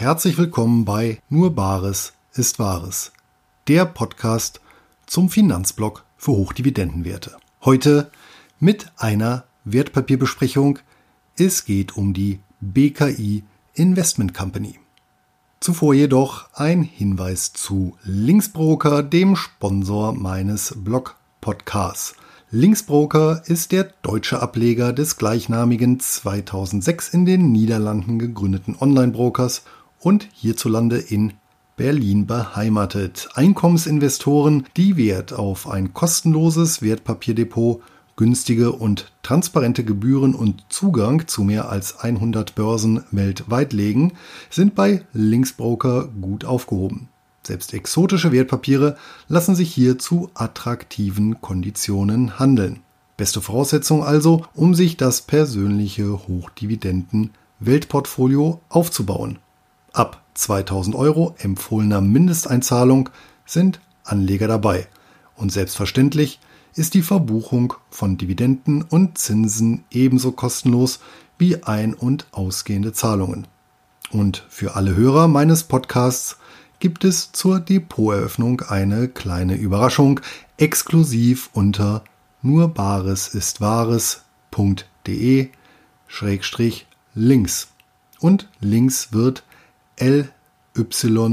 herzlich willkommen bei Nur Bares ist Wahres, der Podcast zum Finanzblock für Hochdividendenwerte. Heute mit einer Wertpapierbesprechung. Es geht um die BKI Investment Company. Zuvor jedoch ein Hinweis zu Linksbroker, dem Sponsor meines Blog-Podcasts. Linksbroker ist der deutsche Ableger des gleichnamigen 2006 in den Niederlanden gegründeten Online-Brokers und hierzulande in Berlin beheimatet. Einkommensinvestoren, die Wert auf ein kostenloses Wertpapierdepot, günstige und transparente Gebühren und Zugang zu mehr als 100 Börsen weltweit legen, sind bei Linksbroker gut aufgehoben. Selbst exotische Wertpapiere lassen sich hier zu attraktiven Konditionen handeln. Beste Voraussetzung also, um sich das persönliche Hochdividenden Weltportfolio aufzubauen. Ab 2000 Euro empfohlener Mindesteinzahlung sind Anleger dabei. Und selbstverständlich ist die Verbuchung von Dividenden und Zinsen ebenso kostenlos wie ein- und ausgehende Zahlungen. Und für alle Hörer meines Podcasts gibt es zur Depoteröffnung eine kleine Überraschung exklusiv unter nurbaresistwahres.de Schrägstrich links. Und links wird L-Y-N-X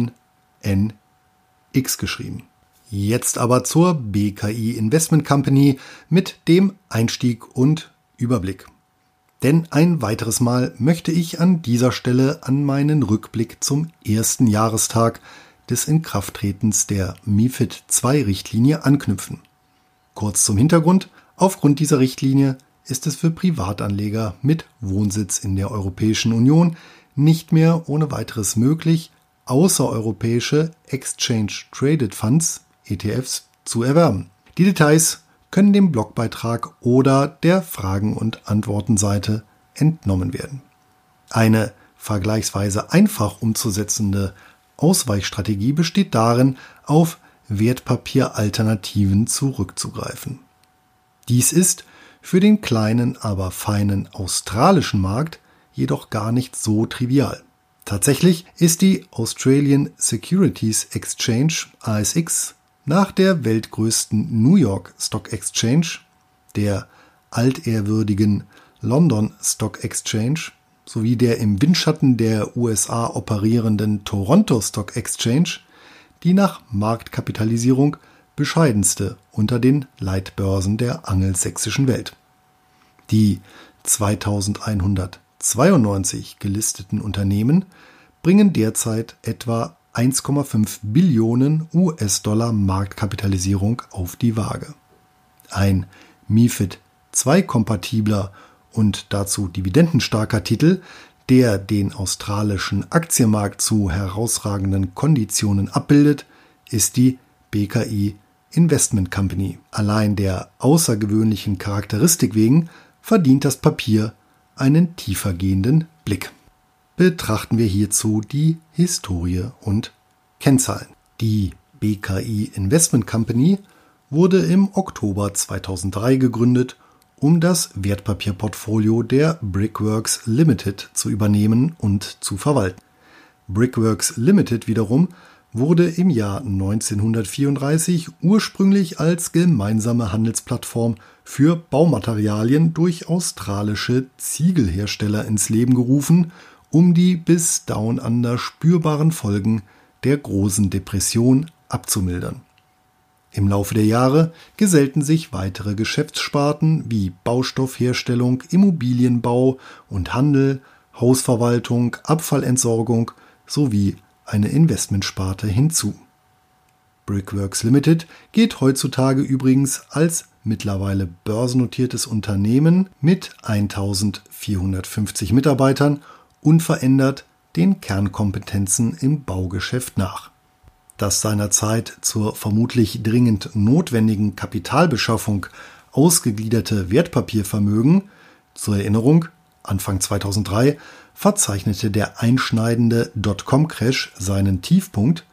geschrieben. Jetzt aber zur BKI Investment Company mit dem Einstieg und Überblick. Denn ein weiteres Mal möchte ich an dieser Stelle an meinen Rückblick zum ersten Jahrestag des Inkrafttretens der MIFID II-Richtlinie anknüpfen. Kurz zum Hintergrund. Aufgrund dieser Richtlinie ist es für Privatanleger mit Wohnsitz in der Europäischen Union nicht mehr ohne weiteres möglich, außereuropäische Exchange Traded Funds ETFs zu erwerben. Die Details können dem Blogbeitrag oder der Fragen- und Antwortenseite entnommen werden. Eine vergleichsweise einfach umzusetzende Ausweichstrategie besteht darin, auf Wertpapieralternativen zurückzugreifen. Dies ist für den kleinen, aber feinen australischen Markt jedoch gar nicht so trivial. Tatsächlich ist die Australian Securities Exchange ASX nach der weltgrößten New York Stock Exchange, der altehrwürdigen London Stock Exchange sowie der im Windschatten der USA operierenden Toronto Stock Exchange die nach Marktkapitalisierung bescheidenste unter den Leitbörsen der angelsächsischen Welt. Die 2192 gelisteten Unternehmen bringen derzeit etwa 1,5 Billionen US-Dollar Marktkapitalisierung auf die Waage. Ein MIFID II-kompatibler und dazu dividendenstarker Titel, der den australischen Aktienmarkt zu herausragenden Konditionen abbildet, ist die BKI Investment Company. Allein der außergewöhnlichen Charakteristik wegen verdient das Papier einen tiefergehenden Blick betrachten wir hierzu die Historie und Kennzahlen. Die BKI Investment Company wurde im Oktober 2003 gegründet, um das Wertpapierportfolio der Brickworks Limited zu übernehmen und zu verwalten. Brickworks Limited wiederum wurde im Jahr 1934 ursprünglich als gemeinsame Handelsplattform für Baumaterialien durch australische Ziegelhersteller ins Leben gerufen um die bis Down Under spürbaren Folgen der großen Depression abzumildern. Im Laufe der Jahre gesellten sich weitere Geschäftssparten wie Baustoffherstellung, Immobilienbau und Handel, Hausverwaltung, Abfallentsorgung sowie eine Investmentsparte hinzu. Brickworks Limited geht heutzutage übrigens als mittlerweile börsennotiertes Unternehmen mit 1450 Mitarbeitern unverändert den Kernkompetenzen im Baugeschäft nach. Das seinerzeit zur vermutlich dringend notwendigen Kapitalbeschaffung ausgegliederte Wertpapiervermögen, zur Erinnerung, Anfang 2003 verzeichnete der einschneidende Dotcom-Crash seinen Tiefpunkt,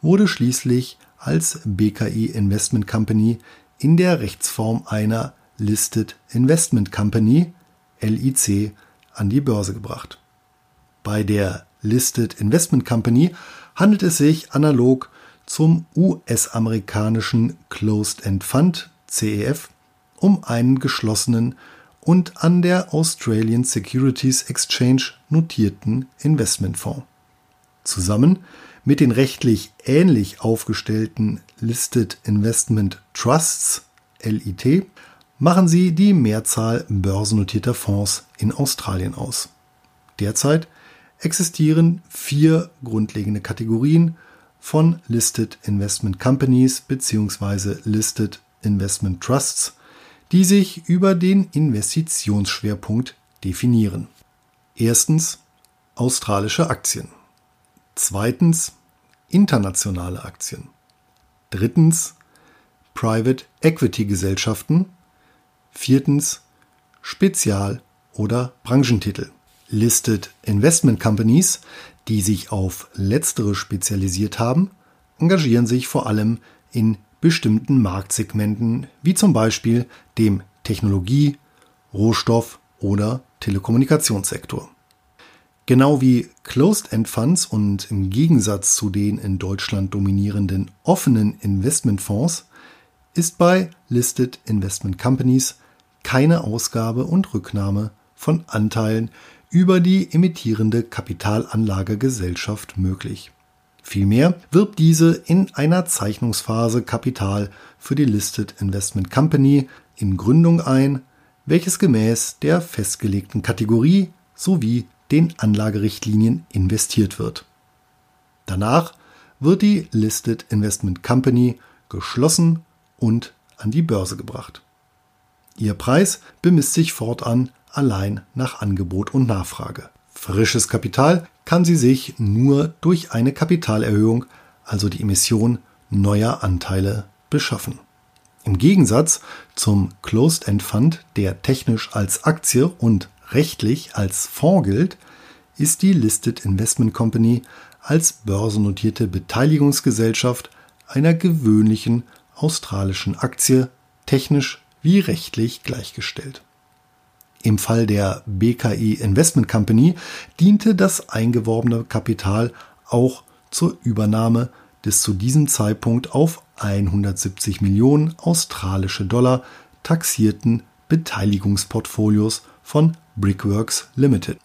wurde schließlich als BKI Investment Company in der Rechtsform einer Listed Investment Company LIC an die Börse gebracht. Bei der Listed Investment Company handelt es sich analog zum US-amerikanischen Closed End Fund CEF um einen geschlossenen und an der Australian Securities Exchange notierten Investmentfonds. Zusammen mit den rechtlich ähnlich aufgestellten Listed Investment Trusts LIT machen sie die Mehrzahl börsennotierter Fonds in Australien aus. Derzeit existieren vier grundlegende Kategorien von Listed Investment Companies bzw. Listed Investment Trusts, die sich über den Investitionsschwerpunkt definieren. Erstens australische Aktien. Zweitens internationale Aktien. Drittens Private Equity Gesellschaften. Viertens Spezial- oder Branchentitel. Listed Investment Companies, die sich auf letztere spezialisiert haben, engagieren sich vor allem in bestimmten Marktsegmenten wie zum Beispiel dem Technologie-, Rohstoff- oder Telekommunikationssektor. Genau wie Closed-End Funds und im Gegensatz zu den in Deutschland dominierenden offenen Investmentfonds ist bei Listed Investment Companies keine Ausgabe und Rücknahme von Anteilen über die emittierende Kapitalanlagegesellschaft möglich. Vielmehr wirbt diese in einer Zeichnungsphase Kapital für die Listed Investment Company in Gründung ein, welches gemäß der festgelegten Kategorie sowie den Anlagerichtlinien investiert wird. Danach wird die Listed Investment Company geschlossen und an die Börse gebracht. Ihr Preis bemisst sich fortan allein nach Angebot und Nachfrage. Frisches Kapital kann sie sich nur durch eine Kapitalerhöhung, also die Emission neuer Anteile, beschaffen. Im Gegensatz zum Closed-End Fund, der technisch als Aktie und rechtlich als Fonds gilt, ist die Listed Investment Company als börsennotierte Beteiligungsgesellschaft einer gewöhnlichen australischen Aktie technisch wie rechtlich gleichgestellt. Im Fall der BKI Investment Company diente das eingeworbene Kapital auch zur Übernahme des zu diesem Zeitpunkt auf 170 Millionen australische Dollar taxierten Beteiligungsportfolios von Brickworks Limited.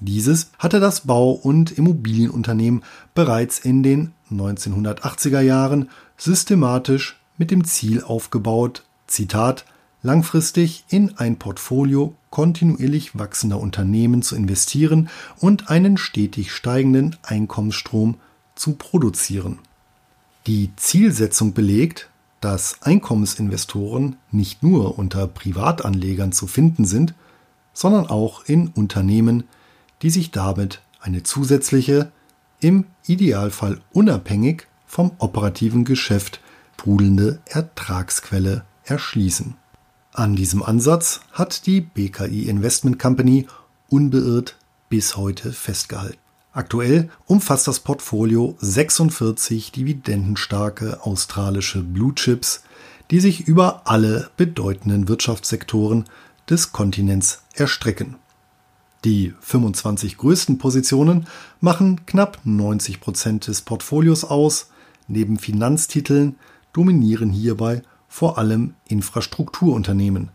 Dieses hatte das Bau- und Immobilienunternehmen bereits in den 1980er Jahren systematisch mit dem Ziel aufgebaut, Zitat, langfristig in ein Portfolio kontinuierlich wachsender Unternehmen zu investieren und einen stetig steigenden Einkommensstrom zu produzieren. Die Zielsetzung belegt, dass Einkommensinvestoren nicht nur unter Privatanlegern zu finden sind, sondern auch in Unternehmen, die sich damit eine zusätzliche, im Idealfall unabhängig vom operativen Geschäft sprudelnde Ertragsquelle erschließen. An diesem Ansatz hat die BKI Investment Company unbeirrt bis heute festgehalten. Aktuell umfasst das Portfolio 46 dividendenstarke australische Blue Chips, die sich über alle bedeutenden Wirtschaftssektoren des Kontinents erstrecken. Die 25 größten Positionen machen knapp 90 Prozent des Portfolios aus. Neben Finanztiteln dominieren hierbei vor allem Infrastrukturunternehmen.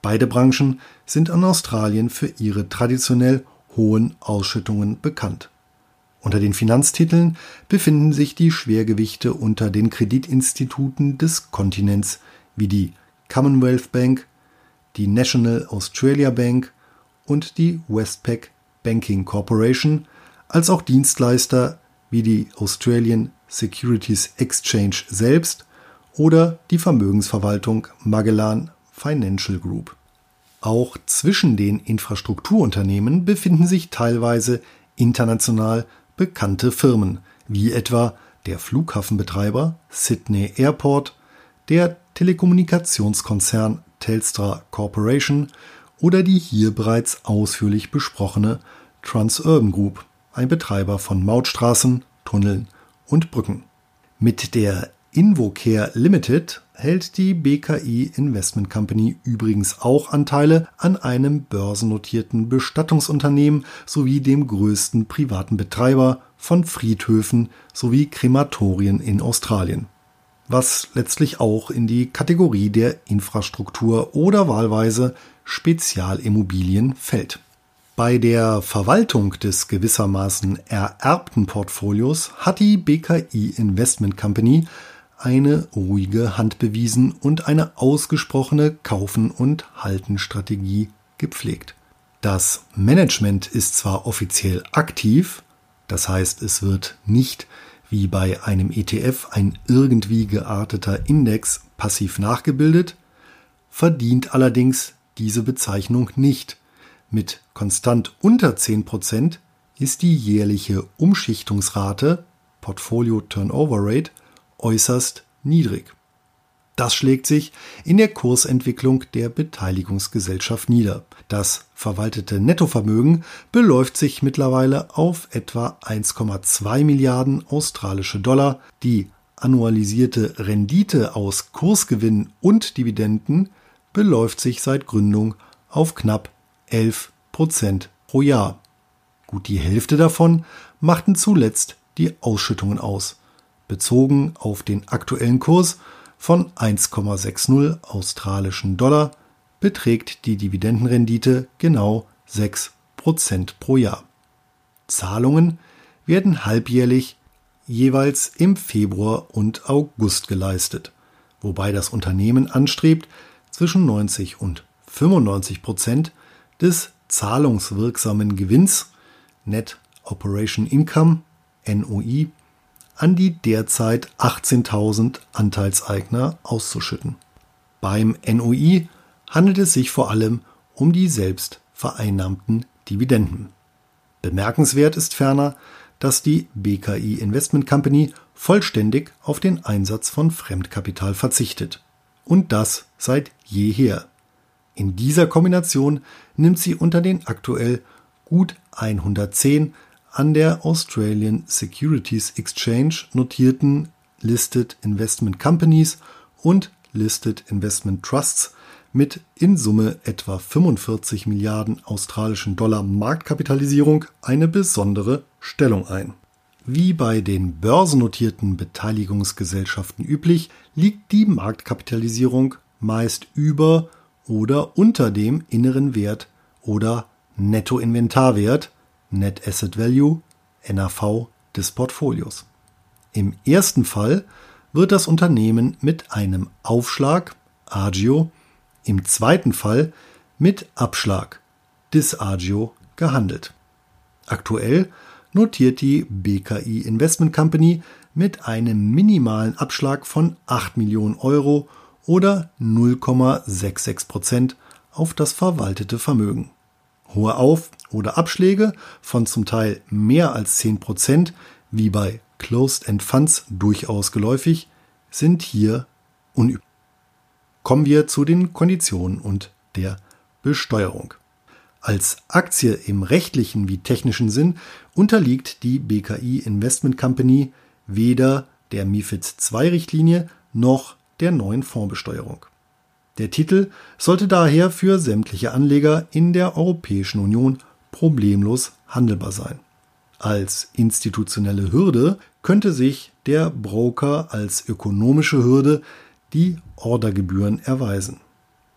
Beide Branchen sind in Australien für ihre traditionell hohen Ausschüttungen bekannt. Unter den Finanztiteln befinden sich die Schwergewichte unter den Kreditinstituten des Kontinents wie die Commonwealth Bank, die National Australia Bank und die Westpac Banking Corporation, als auch Dienstleister wie die Australian Securities Exchange selbst oder die Vermögensverwaltung Magellan Financial Group. Auch zwischen den Infrastrukturunternehmen befinden sich teilweise international bekannte Firmen, wie etwa der Flughafenbetreiber Sydney Airport, der Telekommunikationskonzern Telstra Corporation oder die hier bereits ausführlich besprochene Transurban Group, ein Betreiber von Mautstraßen, Tunneln und Brücken. Mit der Invocare Limited hält die BKI Investment Company übrigens auch Anteile an einem börsennotierten Bestattungsunternehmen sowie dem größten privaten Betreiber von Friedhöfen sowie Krematorien in Australien. Was letztlich auch in die Kategorie der Infrastruktur oder wahlweise Spezialimmobilien fällt. Bei der Verwaltung des gewissermaßen ererbten Portfolios hat die BKI Investment Company eine ruhige Hand bewiesen und eine ausgesprochene Kaufen- und Haltenstrategie gepflegt. Das Management ist zwar offiziell aktiv, das heißt es wird nicht wie bei einem ETF ein irgendwie gearteter Index passiv nachgebildet, verdient allerdings diese Bezeichnung nicht. Mit konstant unter 10% ist die jährliche Umschichtungsrate Portfolio Turnover Rate äußerst niedrig. Das schlägt sich in der Kursentwicklung der Beteiligungsgesellschaft nieder. Das verwaltete Nettovermögen beläuft sich mittlerweile auf etwa 1,2 Milliarden australische Dollar. Die annualisierte Rendite aus Kursgewinn und Dividenden beläuft sich seit Gründung auf knapp 11 Prozent pro Jahr. Gut die Hälfte davon machten zuletzt die Ausschüttungen aus. Bezogen auf den aktuellen Kurs von 1,60 australischen Dollar beträgt die Dividendenrendite genau 6 Prozent pro Jahr. Zahlungen werden halbjährlich jeweils im Februar und August geleistet, wobei das Unternehmen anstrebt, zwischen 90 und 95 Prozent des zahlungswirksamen Gewinns Net Operation Income NOI an die derzeit 18.000 Anteilseigner auszuschütten. Beim NOI handelt es sich vor allem um die selbst vereinnahmten Dividenden. Bemerkenswert ist ferner, dass die BKI Investment Company vollständig auf den Einsatz von Fremdkapital verzichtet. Und das seit jeher. In dieser Kombination nimmt sie unter den aktuell gut 110 an der Australian Securities Exchange notierten Listed Investment Companies und Listed Investment Trusts mit in Summe etwa 45 Milliarden australischen Dollar Marktkapitalisierung eine besondere Stellung ein. Wie bei den börsennotierten Beteiligungsgesellschaften üblich, liegt die Marktkapitalisierung meist über oder unter dem inneren Wert oder Nettoinventarwert Net Asset Value, NAV des Portfolios. Im ersten Fall wird das Unternehmen mit einem Aufschlag Agio, im zweiten Fall mit Abschlag Disagio gehandelt. Aktuell notiert die BKI Investment Company mit einem minimalen Abschlag von 8 Millionen Euro oder 0,66 Prozent auf das verwaltete Vermögen. Hohe Auf- oder Abschläge von zum Teil mehr als 10 Prozent, wie bei Closed-End Funds durchaus geläufig, sind hier unüblich. Kommen wir zu den Konditionen und der Besteuerung. Als Aktie im rechtlichen wie technischen Sinn unterliegt die BKI Investment Company weder der MIFID II-Richtlinie noch der neuen Fondsbesteuerung. Der Titel sollte daher für sämtliche Anleger in der Europäischen Union problemlos handelbar sein. Als institutionelle Hürde könnte sich der Broker als ökonomische Hürde die Ordergebühren erweisen.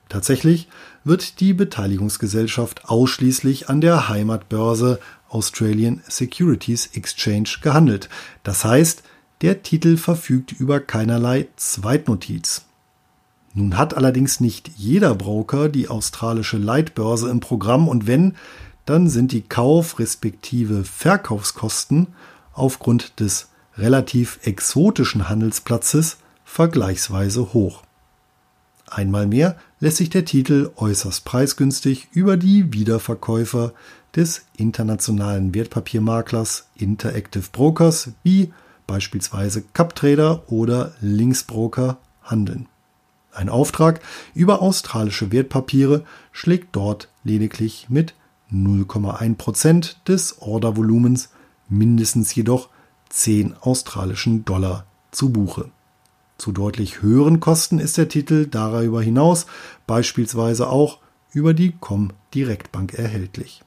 Tatsächlich wird die Beteiligungsgesellschaft ausschließlich an der Heimatbörse Australian Securities Exchange gehandelt. Das heißt, der Titel verfügt über keinerlei Zweitnotiz. Nun hat allerdings nicht jeder Broker die australische Leitbörse im Programm und wenn, dann sind die Kauf- respektive Verkaufskosten aufgrund des relativ exotischen Handelsplatzes vergleichsweise hoch. Einmal mehr lässt sich der Titel äußerst preisgünstig über die Wiederverkäufer des internationalen Wertpapiermaklers Interactive Brokers wie beispielsweise CapTrader oder Linksbroker handeln. Ein Auftrag über australische Wertpapiere schlägt dort lediglich mit 0,1% des Ordervolumens, mindestens jedoch 10 australischen Dollar zu Buche. Zu deutlich höheren Kosten ist der Titel darüber hinaus beispielsweise auch über die Comdirect-Bank erhältlich.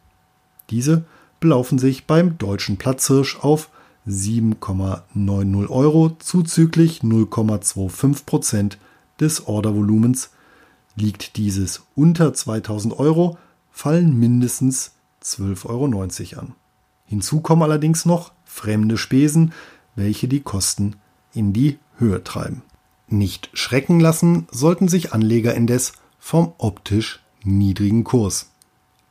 Diese belaufen sich beim deutschen Platzhirsch auf 7,90 Euro zuzüglich 0,25 Prozent des Ordervolumens. Liegt dieses unter 2000 Euro, fallen mindestens 12,90 Euro an. Hinzu kommen allerdings noch fremde Spesen, welche die Kosten in die Höhe treiben. Nicht schrecken lassen sollten sich Anleger indes vom optisch niedrigen Kurs.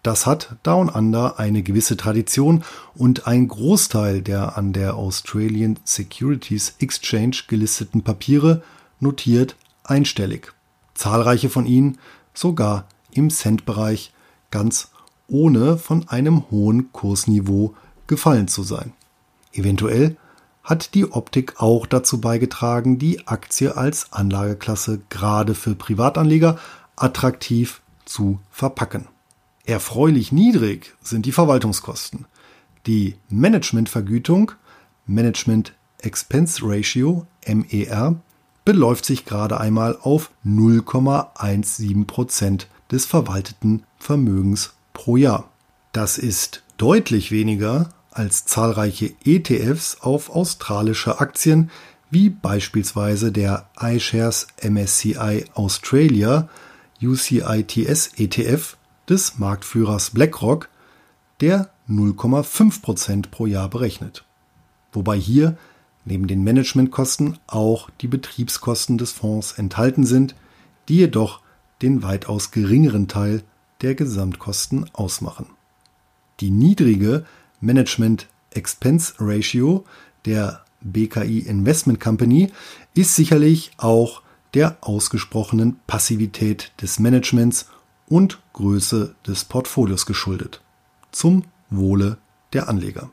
Das hat Down Under eine gewisse Tradition und ein Großteil der an der Australian Securities Exchange gelisteten Papiere notiert einstellig. Zahlreiche von ihnen sogar im Cent-Bereich, ganz ohne von einem hohen Kursniveau gefallen zu sein. Eventuell hat die Optik auch dazu beigetragen, die Aktie als Anlageklasse gerade für Privatanleger attraktiv zu verpacken. Erfreulich niedrig sind die Verwaltungskosten. Die Managementvergütung, Management Expense Ratio, MER, beläuft sich gerade einmal auf 0,17 Prozent des verwalteten Vermögens pro Jahr. Das ist deutlich weniger als zahlreiche ETFs auf australische Aktien, wie beispielsweise der iShares MSCI Australia UCITS ETF des Marktführers BlackRock, der 0,5% pro Jahr berechnet. Wobei hier neben den Managementkosten auch die Betriebskosten des Fonds enthalten sind, die jedoch den weitaus geringeren Teil der Gesamtkosten ausmachen. Die niedrige Management Expense Ratio der BKI Investment Company ist sicherlich auch der ausgesprochenen Passivität des Managements und Größe des Portfolios geschuldet. Zum Wohle der Anleger.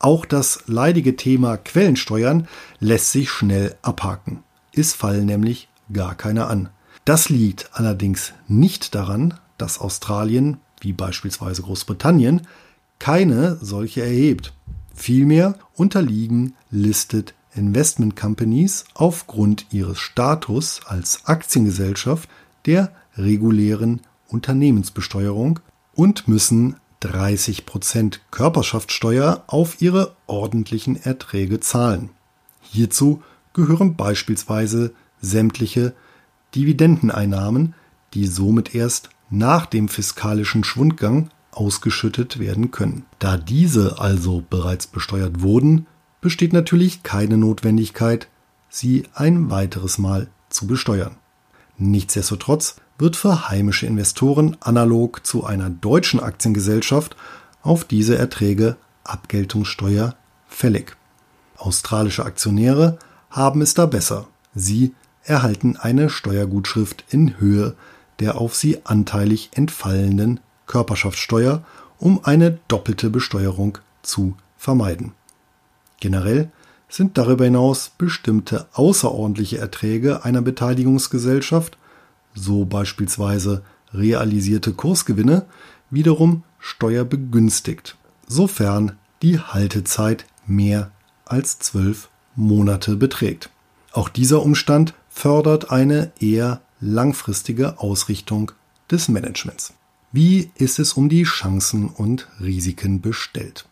Auch das leidige Thema Quellensteuern lässt sich schnell abhaken. Es fallen nämlich gar keine an. Das liegt allerdings nicht daran, dass Australien, wie beispielsweise Großbritannien, keine solche erhebt. Vielmehr unterliegen Listed Investment Companies aufgrund ihres Status als Aktiengesellschaft der regulären Unternehmensbesteuerung und müssen 30% Körperschaftssteuer auf ihre ordentlichen Erträge zahlen. Hierzu gehören beispielsweise sämtliche Dividendeneinnahmen, die somit erst nach dem fiskalischen Schwundgang ausgeschüttet werden können. Da diese also bereits besteuert wurden, besteht natürlich keine Notwendigkeit, sie ein weiteres Mal zu besteuern. Nichtsdestotrotz wird für heimische Investoren analog zu einer deutschen Aktiengesellschaft auf diese Erträge Abgeltungssteuer fällig. Australische Aktionäre haben es da besser. Sie erhalten eine Steuergutschrift in Höhe der auf sie anteilig entfallenden Körperschaftssteuer, um eine doppelte Besteuerung zu vermeiden. Generell sind darüber hinaus bestimmte außerordentliche Erträge einer Beteiligungsgesellschaft so beispielsweise realisierte Kursgewinne, wiederum steuerbegünstigt, sofern die Haltezeit mehr als zwölf Monate beträgt. Auch dieser Umstand fördert eine eher langfristige Ausrichtung des Managements. Wie ist es um die Chancen und Risiken bestellt?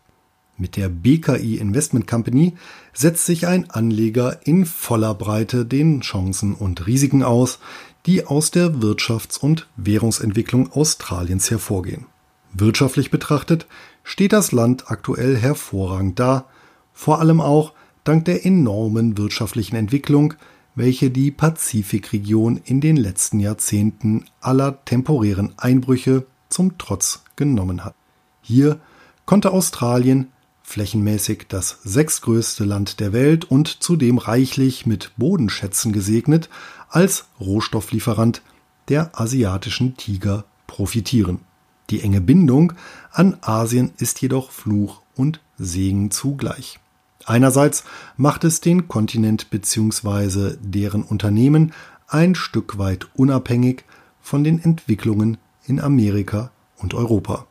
Mit der BKI Investment Company setzt sich ein Anleger in voller Breite den Chancen und Risiken aus, die aus der Wirtschafts- und Währungsentwicklung Australiens hervorgehen. Wirtschaftlich betrachtet steht das Land aktuell hervorragend da, vor allem auch dank der enormen wirtschaftlichen Entwicklung, welche die Pazifikregion in den letzten Jahrzehnten aller temporären Einbrüche zum Trotz genommen hat. Hier konnte Australien flächenmäßig das sechstgrößte Land der Welt und zudem reichlich mit Bodenschätzen gesegnet, als Rohstofflieferant der asiatischen Tiger profitieren. Die enge Bindung an Asien ist jedoch Fluch und Segen zugleich. Einerseits macht es den Kontinent bzw. deren Unternehmen ein Stück weit unabhängig von den Entwicklungen in Amerika und Europa.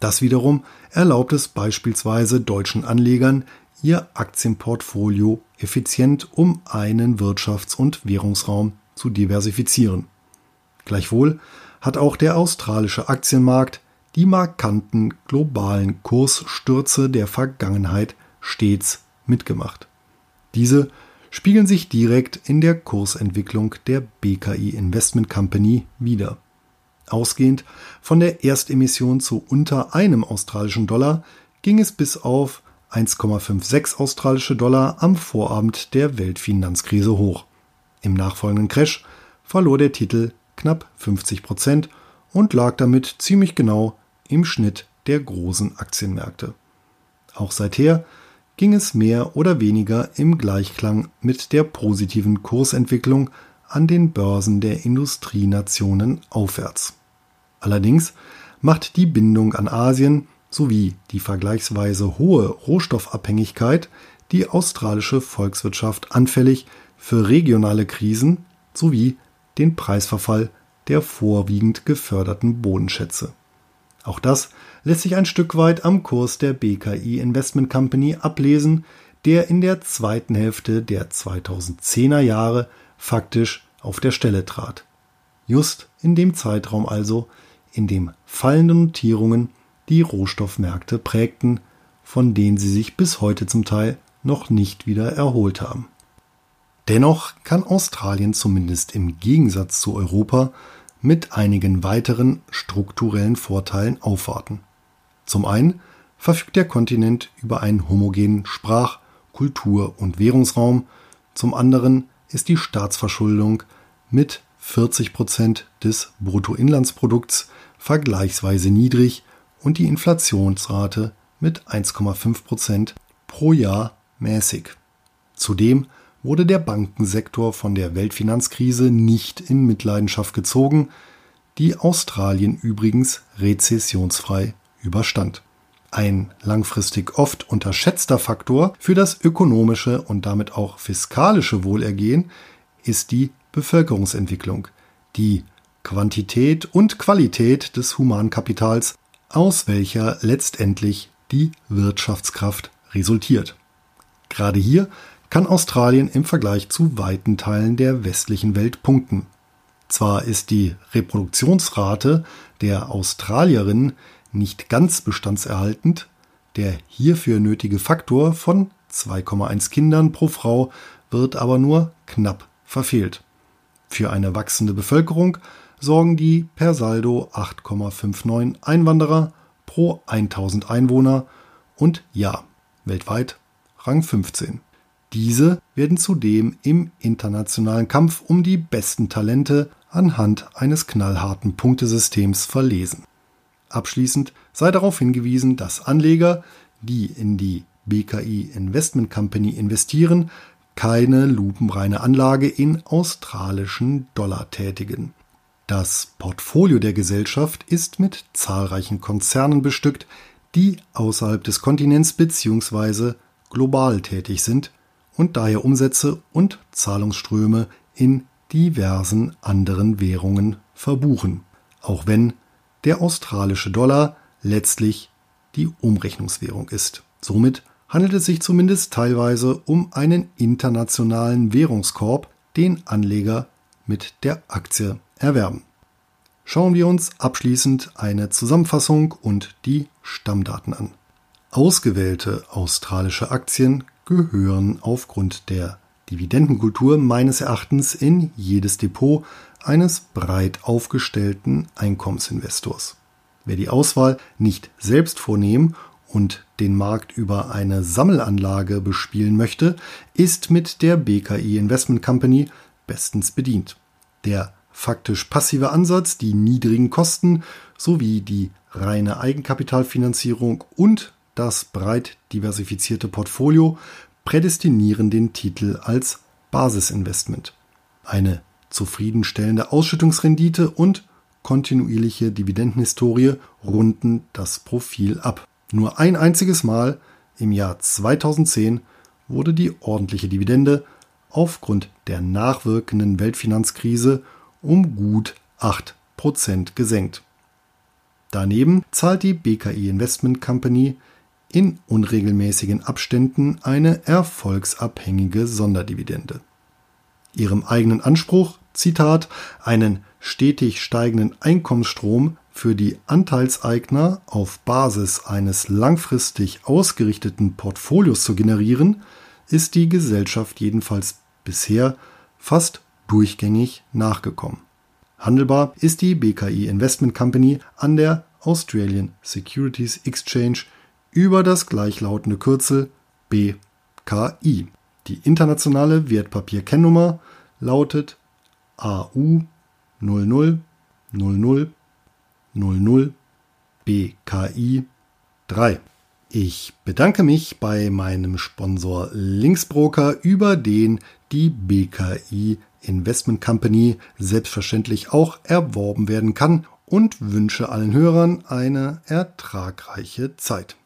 Das wiederum erlaubt es beispielsweise deutschen Anlegern, ihr Aktienportfolio effizient, um einen Wirtschafts- und Währungsraum zu diversifizieren. Gleichwohl hat auch der australische Aktienmarkt die markanten globalen Kursstürze der Vergangenheit stets mitgemacht. Diese spiegeln sich direkt in der Kursentwicklung der BKI Investment Company wider. Ausgehend von der Erstemission zu unter einem australischen Dollar ging es bis auf 1,56 australische Dollar am Vorabend der Weltfinanzkrise hoch. Im nachfolgenden Crash verlor der Titel knapp 50 Prozent und lag damit ziemlich genau im Schnitt der großen Aktienmärkte. Auch seither ging es mehr oder weniger im Gleichklang mit der positiven Kursentwicklung an den Börsen der Industrienationen aufwärts. Allerdings macht die Bindung an Asien sowie die vergleichsweise hohe Rohstoffabhängigkeit die australische Volkswirtschaft anfällig für regionale Krisen sowie den Preisverfall der vorwiegend geförderten Bodenschätze. Auch das lässt sich ein Stück weit am Kurs der BKI Investment Company ablesen, der in der zweiten Hälfte der 2010er Jahre faktisch auf der Stelle trat. Just in dem Zeitraum also, in dem fallende Notierungen die Rohstoffmärkte prägten, von denen sie sich bis heute zum Teil noch nicht wieder erholt haben. Dennoch kann Australien zumindest im Gegensatz zu Europa mit einigen weiteren strukturellen Vorteilen aufwarten. Zum einen verfügt der Kontinent über einen homogenen Sprach-, Kultur- und Währungsraum, zum anderen ist die Staatsverschuldung mit 40 Prozent des Bruttoinlandsprodukts vergleichsweise niedrig und die Inflationsrate mit 1,5 Prozent pro Jahr mäßig. Zudem wurde der Bankensektor von der Weltfinanzkrise nicht in Mitleidenschaft gezogen, die Australien übrigens rezessionsfrei überstand. Ein langfristig oft unterschätzter Faktor für das ökonomische und damit auch fiskalische Wohlergehen ist die Bevölkerungsentwicklung, die Quantität und Qualität des Humankapitals, aus welcher letztendlich die Wirtschaftskraft resultiert. Gerade hier kann Australien im Vergleich zu weiten Teilen der westlichen Welt punkten. Zwar ist die Reproduktionsrate der Australierinnen nicht ganz bestandserhaltend, der hierfür nötige Faktor von 2,1 Kindern pro Frau wird aber nur knapp verfehlt. Für eine wachsende Bevölkerung sorgen die per Saldo 8,59 Einwanderer pro 1000 Einwohner und ja, weltweit Rang 15. Diese werden zudem im internationalen Kampf um die besten Talente anhand eines knallharten Punktesystems verlesen. Abschließend sei darauf hingewiesen, dass Anleger, die in die BKI Investment Company investieren, keine lupenreine Anlage in australischen Dollar tätigen. Das Portfolio der Gesellschaft ist mit zahlreichen Konzernen bestückt, die außerhalb des Kontinents bzw. global tätig sind und daher Umsätze und Zahlungsströme in diversen anderen Währungen verbuchen, auch wenn der australische Dollar letztlich die Umrechnungswährung ist. Somit handelt es sich zumindest teilweise um einen internationalen Währungskorb, den Anleger mit der Aktie erwerben. Schauen wir uns abschließend eine Zusammenfassung und die Stammdaten an. Ausgewählte australische Aktien gehören aufgrund der Dividendenkultur meines Erachtens in jedes Depot eines breit aufgestellten Einkommensinvestors. Wer die Auswahl nicht selbst vornehmen und den Markt über eine Sammelanlage bespielen möchte, ist mit der BKI Investment Company bestens bedient. Der faktisch passive Ansatz, die niedrigen Kosten sowie die reine Eigenkapitalfinanzierung und das breit diversifizierte Portfolio prädestinieren den Titel als Basisinvestment. Eine zufriedenstellende Ausschüttungsrendite und kontinuierliche Dividendenhistorie runden das Profil ab. Nur ein einziges Mal im Jahr 2010 wurde die ordentliche Dividende aufgrund der nachwirkenden Weltfinanzkrise um gut 8% gesenkt. Daneben zahlt die BKI Investment Company in unregelmäßigen Abständen eine erfolgsabhängige Sonderdividende. Ihrem eigenen Anspruch, Zitat, einen stetig steigenden Einkommensstrom für die Anteilseigner auf Basis eines langfristig ausgerichteten Portfolios zu generieren, ist die Gesellschaft jedenfalls bisher fast durchgängig nachgekommen. Handelbar ist die BKI Investment Company an der Australian Securities Exchange über das gleichlautende Kürzel BKI. Die internationale Wertpapierkennnummer lautet AU 00 00 00 BKI 3. Ich bedanke mich bei meinem Sponsor Linksbroker, über den die BKI Investment Company selbstverständlich auch erworben werden kann und wünsche allen Hörern eine ertragreiche Zeit.